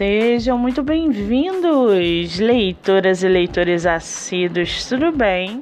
Sejam muito bem-vindos, leitoras e leitores assíduos, tudo bem?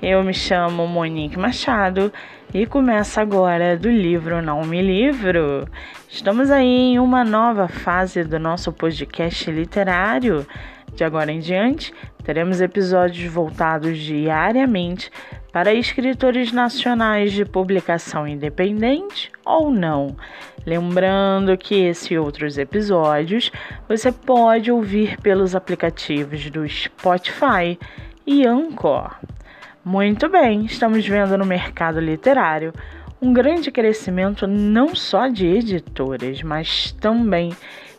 Eu me chamo Monique Machado e começa agora do livro Não Me Livro. Estamos aí em uma nova fase do nosso podcast literário. De agora em diante, teremos episódios voltados diariamente para escritores nacionais de publicação independente ou não. Lembrando que esse e outros episódios você pode ouvir pelos aplicativos do Spotify e Anchor. Muito bem, estamos vendo no mercado literário um grande crescimento não só de editoras, mas também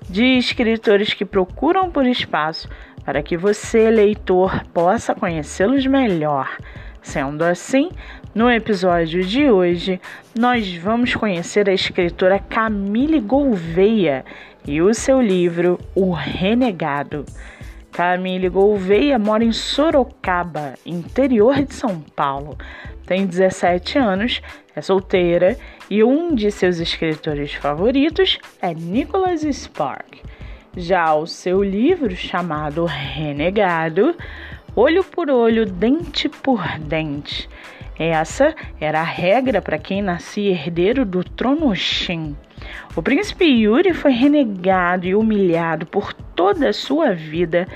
de escritores que procuram por espaço para que você, leitor, possa conhecê-los melhor. Sendo assim, no episódio de hoje, nós vamos conhecer a escritora Camille Gouveia e o seu livro O Renegado. Camille Gouveia mora em Sorocaba, interior de São Paulo. Tem 17 anos, é solteira e um de seus escritores favoritos é Nicholas Spark. Já o seu livro, chamado Renegado, olho por olho, dente por dente. Essa era a regra para quem nascia herdeiro do trono Shin. O príncipe Yuri foi renegado e humilhado por toda a sua vida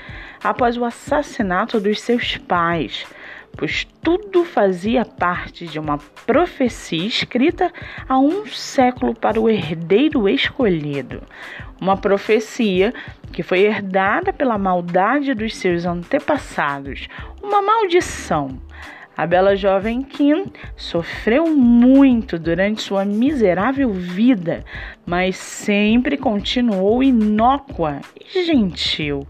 após o assassinato dos seus pais, pois tudo fazia parte de uma profecia escrita há um século para o herdeiro escolhido. Uma profecia que foi herdada pela maldade dos seus antepassados, uma maldição. A bela jovem Kim sofreu muito durante sua miserável vida, mas sempre continuou inócua e gentil.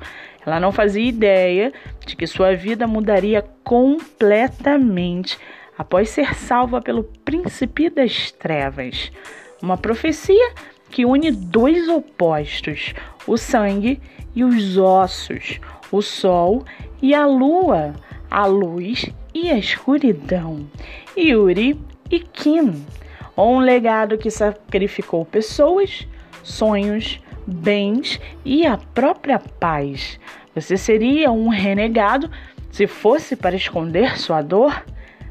Ela não fazia ideia de que sua vida mudaria completamente após ser salva pelo príncipe das trevas. Uma profecia que une dois opostos, o sangue e os ossos, o sol e a lua, a luz e a escuridão, Yuri e Kim, um legado que sacrificou pessoas, sonhos, bens e a própria paz. Você seria um renegado se fosse para esconder sua dor?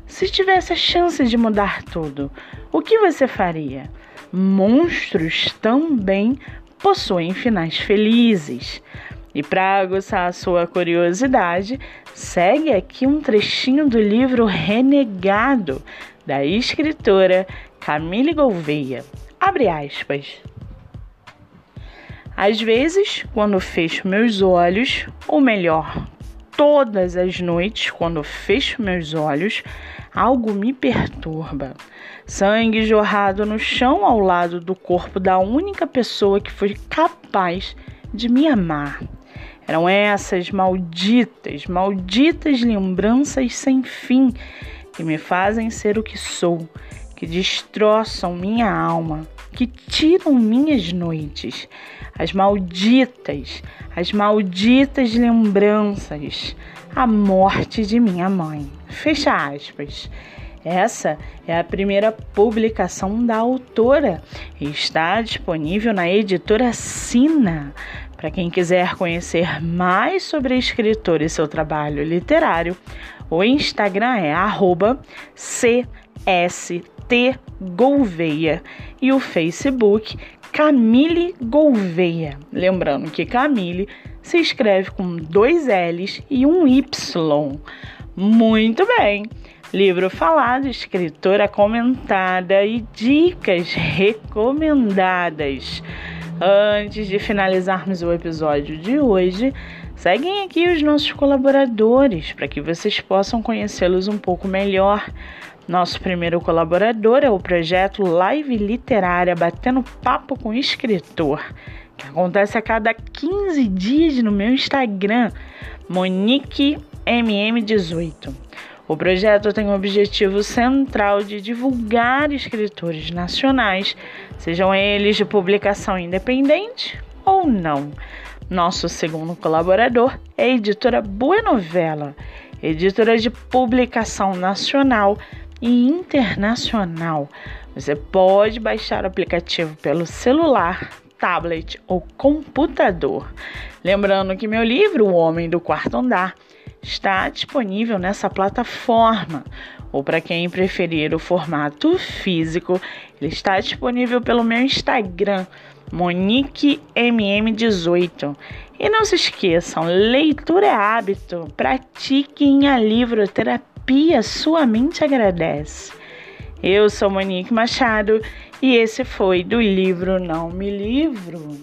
Se tivesse a chance de mudar tudo, o que você faria? monstros também possuem finais felizes. E para aguçar a sua curiosidade, segue aqui um trechinho do livro Renegado, da escritora Camille Gouveia. Abre aspas. Às vezes, quando fecho meus olhos, ou melhor, todas as noites, quando fecho meus olhos, algo me perturba. Sangue jorrado no chão ao lado do corpo da única pessoa que foi capaz de me amar. Eram essas malditas, malditas lembranças sem fim que me fazem ser o que sou, que destroçam minha alma, que tiram minhas noites. As malditas, as malditas lembranças, a morte de minha mãe. Fecha aspas. Essa é a primeira publicação da autora e está disponível na editora Sina. Para quem quiser conhecer mais sobre a escritora e seu trabalho literário, o Instagram é cstgouveia e o Facebook Camille Gouveia. Lembrando que Camille se escreve com dois L's e um Y. Muito bem! livro falado, escritora comentada e dicas recomendadas. Antes de finalizarmos o episódio de hoje, seguem aqui os nossos colaboradores para que vocês possam conhecê-los um pouco melhor. Nosso primeiro colaborador é o projeto Live Literária Batendo Papo com Escritor, que acontece a cada 15 dias no meu Instagram, MoniqueMM18. O projeto tem o objetivo central de divulgar escritores nacionais, sejam eles de publicação independente ou não. Nosso segundo colaborador é a editora Boa Novela, editora de publicação nacional e internacional. Você pode baixar o aplicativo pelo celular, tablet ou computador. Lembrando que meu livro, O Homem do Quarto Andar, está disponível nessa plataforma. Ou para quem preferir o formato físico, ele está disponível pelo meu Instagram, MoniqueMM18. E não se esqueçam, leitura é hábito. Pratiquem a livroterapia, sua mente agradece. Eu sou Monique Machado e esse foi do livro Não Me Livro.